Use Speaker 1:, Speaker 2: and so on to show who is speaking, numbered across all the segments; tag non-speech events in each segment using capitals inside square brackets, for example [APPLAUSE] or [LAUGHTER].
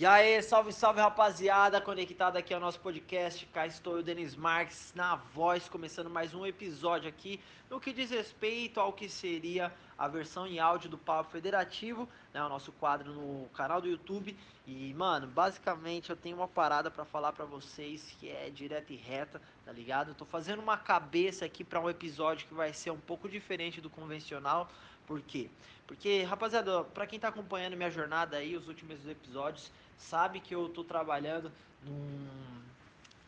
Speaker 1: E aí, salve, salve rapaziada, conectado aqui ao nosso podcast. Cá estou eu, Denis Marques, na voz, começando mais um episódio aqui no que diz respeito ao que seria a versão em áudio do Papo Federativo, né, o nosso quadro no canal do YouTube. E, mano, basicamente eu tenho uma parada para falar para vocês que é direta e reta, tá ligado? Eu tô fazendo uma cabeça aqui para um episódio que vai ser um pouco diferente do convencional. Por quê? Porque, rapaziada, para quem tá acompanhando minha jornada aí, os últimos episódios, sabe que eu estou trabalhando num,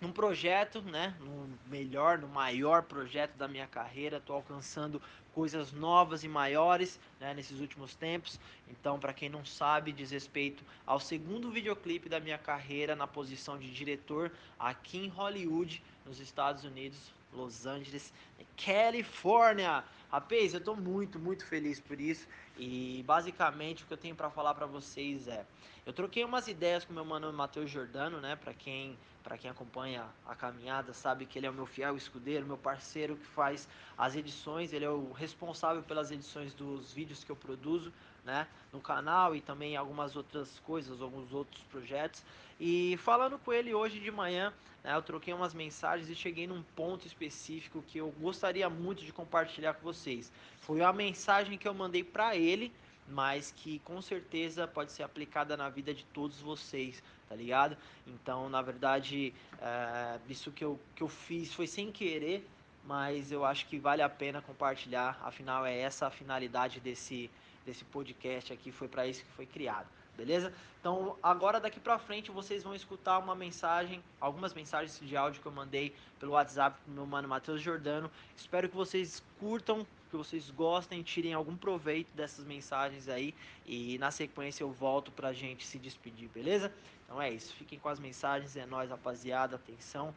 Speaker 1: num projeto, né? No melhor, no maior projeto da minha carreira. Estou alcançando coisas novas e maiores né, nesses últimos tempos. Então, para quem não sabe, diz respeito ao segundo videoclipe da minha carreira na posição de diretor aqui em Hollywood, nos Estados Unidos, Los Angeles, Califórnia. Rapaz, eu estou muito, muito feliz por isso. E basicamente o que eu tenho para falar para vocês é, eu troquei umas ideias com meu mano Matheus Jordano, né? Para quem, para quem acompanha a caminhada, sabe que ele é o meu fiel escudeiro, meu parceiro que faz as edições, ele é o responsável pelas edições dos vídeos que eu produzo, né, no canal e também algumas outras coisas, alguns outros projetos. E falando com ele hoje de manhã, né, eu troquei umas mensagens e cheguei num ponto específico que eu gostaria muito de compartilhar com vocês. Foi a mensagem que eu mandei para ele, mas que com certeza pode ser aplicada na vida de todos vocês, tá ligado? Então, na verdade, é, isso que eu, que eu fiz foi sem querer, mas eu acho que vale a pena compartilhar, afinal é essa a finalidade desse, desse podcast aqui, foi para isso que foi criado beleza? Então, agora daqui pra frente vocês vão escutar uma mensagem, algumas mensagens de áudio que eu mandei pelo WhatsApp pro meu mano Matheus Jordano. Espero que vocês curtam, que vocês gostem, tirem algum proveito dessas mensagens aí e na sequência eu volto pra gente se despedir, beleza? Então é isso, fiquem com as mensagens, é nóis rapaziada, atenção.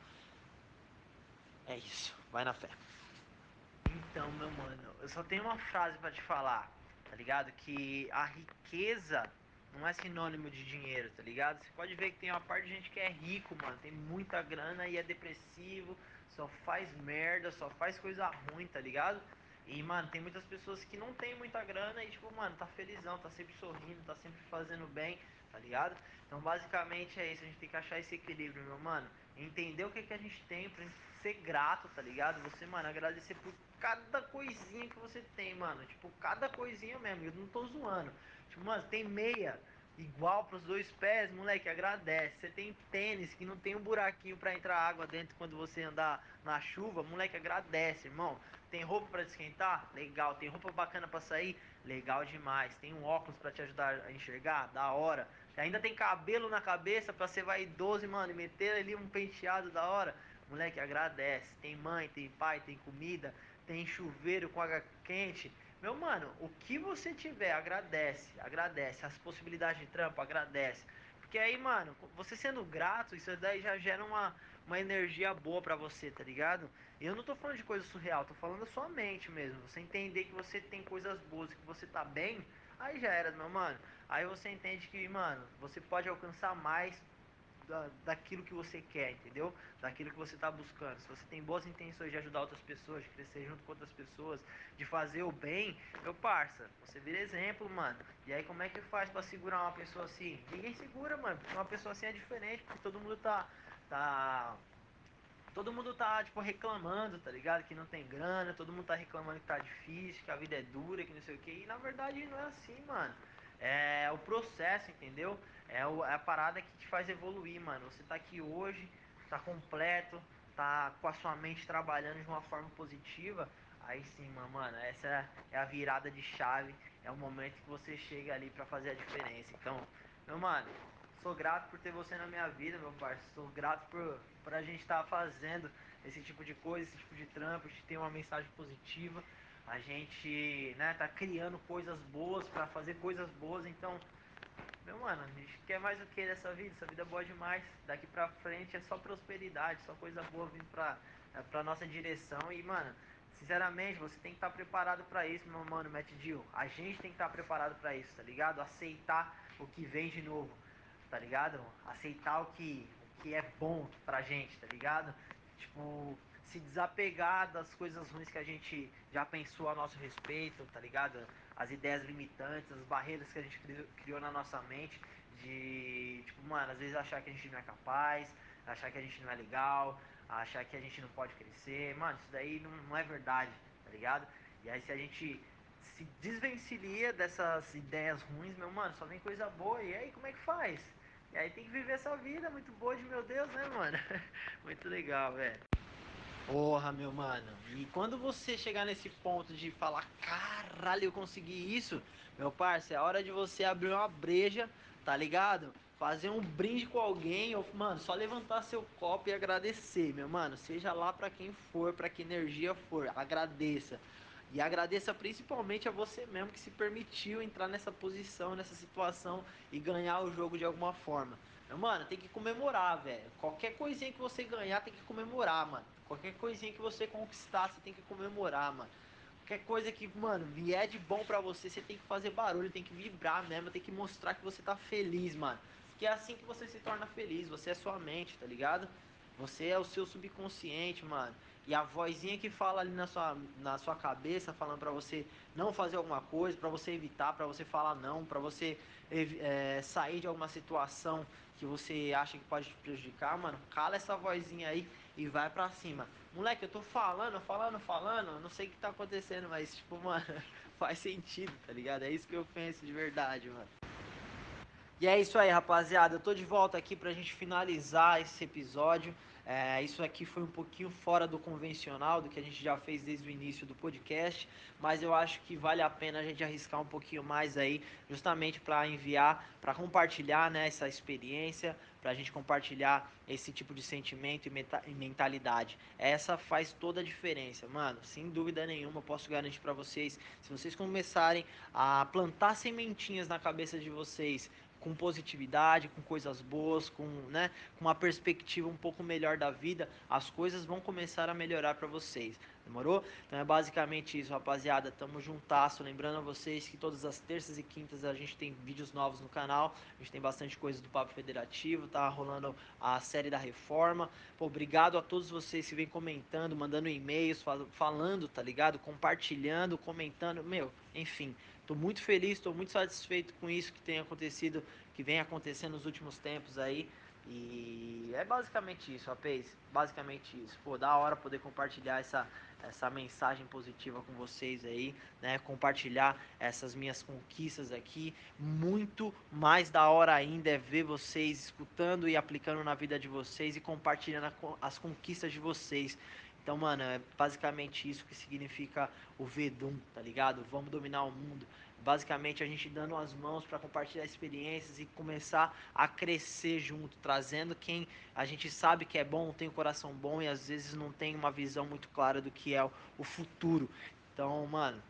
Speaker 1: É isso, vai na fé. Então, meu mano, eu só tenho uma frase para te falar, tá ligado? Que a riqueza não é sinônimo de dinheiro, tá ligado? Você pode ver que tem uma parte de gente que é rico, mano, tem muita grana e é depressivo, só faz merda, só faz coisa ruim, tá ligado? E, mano, tem muitas pessoas que não tem muita grana e, tipo, mano, tá felizão, tá sempre sorrindo, tá sempre fazendo bem, tá ligado? Então, basicamente é isso, a gente tem que achar esse equilíbrio, meu mano. Entender o que, que a gente tem pra gente ser grato, tá ligado? Você, mano, agradecer por cada coisinha que você tem, mano. Tipo, cada coisinha mesmo, eu não tô zoando. Tipo, mano, tem meia igual pros dois pés, moleque, agradece. Você tem tênis que não tem um buraquinho para entrar água dentro quando você andar na chuva, moleque, agradece, irmão. Tem roupa para esquentar? Legal. Tem roupa bacana para sair? Legal demais. Tem um óculos para te ajudar a enxergar? Da hora. Ainda tem cabelo na cabeça para ser vaidoso, mano, e meter ali um penteado da hora. Moleque, agradece. Tem mãe, tem pai, tem comida, tem chuveiro com água quente meu mano, o que você tiver, agradece, agradece. As possibilidades de trampo, agradece. Porque aí, mano, você sendo grato, isso daí já gera uma, uma energia boa pra você, tá ligado? E eu não tô falando de coisa surreal, tô falando da sua mente mesmo. Você entender que você tem coisas boas, que você tá bem, aí já era, meu mano. Aí você entende que, mano, você pode alcançar mais da, daquilo que você quer, entendeu? Daquilo que você está buscando. Se você tem boas intenções de ajudar outras pessoas, de crescer junto com outras pessoas, de fazer o bem, meu parça, você vira exemplo, mano. E aí como é que faz para segurar uma pessoa assim? Ninguém segura, mano, porque uma pessoa assim é diferente, porque todo mundo tá tá todo mundo tá, tipo, reclamando, tá ligado? Que não tem grana, todo mundo tá reclamando que tá difícil, que a vida é dura, que não sei o que. E na verdade não é assim, mano. É o processo, entendeu? É, o, é a parada que te faz evoluir, mano. Você tá aqui hoje, tá completo, tá com a sua mente trabalhando de uma forma positiva. Aí sim, mano, essa é a virada de chave. É o momento que você chega ali para fazer a diferença. Então, meu mano, sou grato por ter você na minha vida, meu parceiro. Sou grato por, por a gente estar tá fazendo esse tipo de coisa, esse tipo de trampo, de ter uma mensagem positiva. A gente, né, tá criando coisas boas para fazer coisas boas. Então, meu mano, a gente quer mais o que dessa vida? Essa vida é boa demais. Daqui pra frente é só prosperidade, só coisa boa vindo pra, é, pra nossa direção. E, mano, sinceramente, você tem que estar tá preparado para isso, meu mano, Matt Dill. A gente tem que estar tá preparado para isso, tá ligado? Aceitar o que vem de novo, tá ligado? Aceitar o que, o que é bom pra gente, tá ligado? Tipo, se desapegar das coisas ruins que a gente já pensou a nosso respeito, tá ligado? as ideias limitantes, as barreiras que a gente criou na nossa mente, de, tipo, mano, às vezes achar que a gente não é capaz, achar que a gente não é legal, achar que a gente não pode crescer. Mano, isso daí não, não é verdade, tá ligado? E aí se a gente se desvencilia dessas ideias ruins, meu mano, só vem coisa boa. E aí, como é que faz? E aí tem que viver essa vida muito boa de meu Deus, né, mano? [LAUGHS] muito legal, velho. Porra, meu mano. E quando você chegar nesse ponto de falar, caralho, eu consegui isso, meu parceiro, é hora de você abrir uma breja, tá ligado? Fazer um brinde com alguém, ou, mano, só levantar seu copo e agradecer, meu mano. Seja lá para quem for, para que energia for, agradeça. E agradeça principalmente a você mesmo que se permitiu entrar nessa posição, nessa situação e ganhar o jogo de alguma forma. Mano, tem que comemorar, velho. Qualquer coisinha que você ganhar, tem que comemorar, mano. Qualquer coisinha que você conquistar, você tem que comemorar, mano. Qualquer coisa que, mano, vier de bom pra você, você tem que fazer barulho, tem que vibrar mesmo, tem que mostrar que você tá feliz, mano. Porque é assim que você se torna feliz, você é sua mente, tá ligado? Você é o seu subconsciente, mano. E a vozinha que fala ali na sua, na sua cabeça, falando para você não fazer alguma coisa, para você evitar, para você falar não, para você é, sair de alguma situação que você acha que pode te prejudicar, mano, cala essa vozinha aí e vai pra cima. Moleque, eu tô falando, falando, falando, não sei o que tá acontecendo, mas, tipo, mano, [LAUGHS] faz sentido, tá ligado? É isso que eu penso de verdade, mano. E é isso aí, rapaziada. Eu tô de volta aqui pra gente finalizar esse episódio. É, isso aqui foi um pouquinho fora do convencional, do que a gente já fez desde o início do podcast, mas eu acho que vale a pena a gente arriscar um pouquinho mais aí, justamente para enviar, para compartilhar né, essa experiência, para a gente compartilhar esse tipo de sentimento e mentalidade. Essa faz toda a diferença, mano. Sem dúvida nenhuma, posso garantir para vocês, se vocês começarem a plantar sementinhas na cabeça de vocês, com positividade, com coisas boas, com, né, com uma perspectiva um pouco melhor da vida, as coisas vão começar a melhorar para vocês. Demorou? Então é basicamente isso, rapaziada. Tamo juntasso. Lembrando a vocês que todas as terças e quintas a gente tem vídeos novos no canal. A gente tem bastante coisa do Papo Federativo. Tá rolando a série da reforma. Pô, obrigado a todos vocês que vêm comentando, mandando e-mails, falando, tá ligado? Compartilhando, comentando. Meu, enfim. Estou muito feliz, estou muito satisfeito com isso que tem acontecido, que vem acontecendo nos últimos tempos aí. E é basicamente isso, rapaz. Basicamente isso. Pô, da hora poder compartilhar essa, essa mensagem positiva com vocês aí, né? Compartilhar essas minhas conquistas aqui. Muito mais da hora ainda é ver vocês escutando e aplicando na vida de vocês e compartilhando as conquistas de vocês. Então, mano, é basicamente isso que significa o Vedum, tá ligado? Vamos dominar o mundo. Basicamente a gente dando as mãos para compartilhar experiências e começar a crescer junto, trazendo quem a gente sabe que é bom, tem um coração bom e às vezes não tem uma visão muito clara do que é o futuro. Então, mano,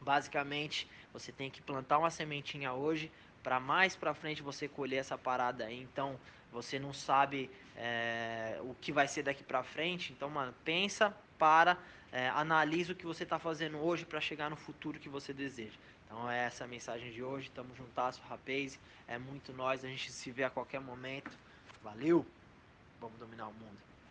Speaker 1: basicamente você tem que plantar uma sementinha hoje para mais para frente você colher essa parada aí. Então, você não sabe é, o que vai ser daqui para frente. Então, mano, pensa, para, é, analisa o que você está fazendo hoje para chegar no futuro que você deseja. Então, é essa a mensagem de hoje. Tamo juntasso, rapaz. É muito nós. A gente se vê a qualquer momento. Valeu. Vamos dominar o mundo.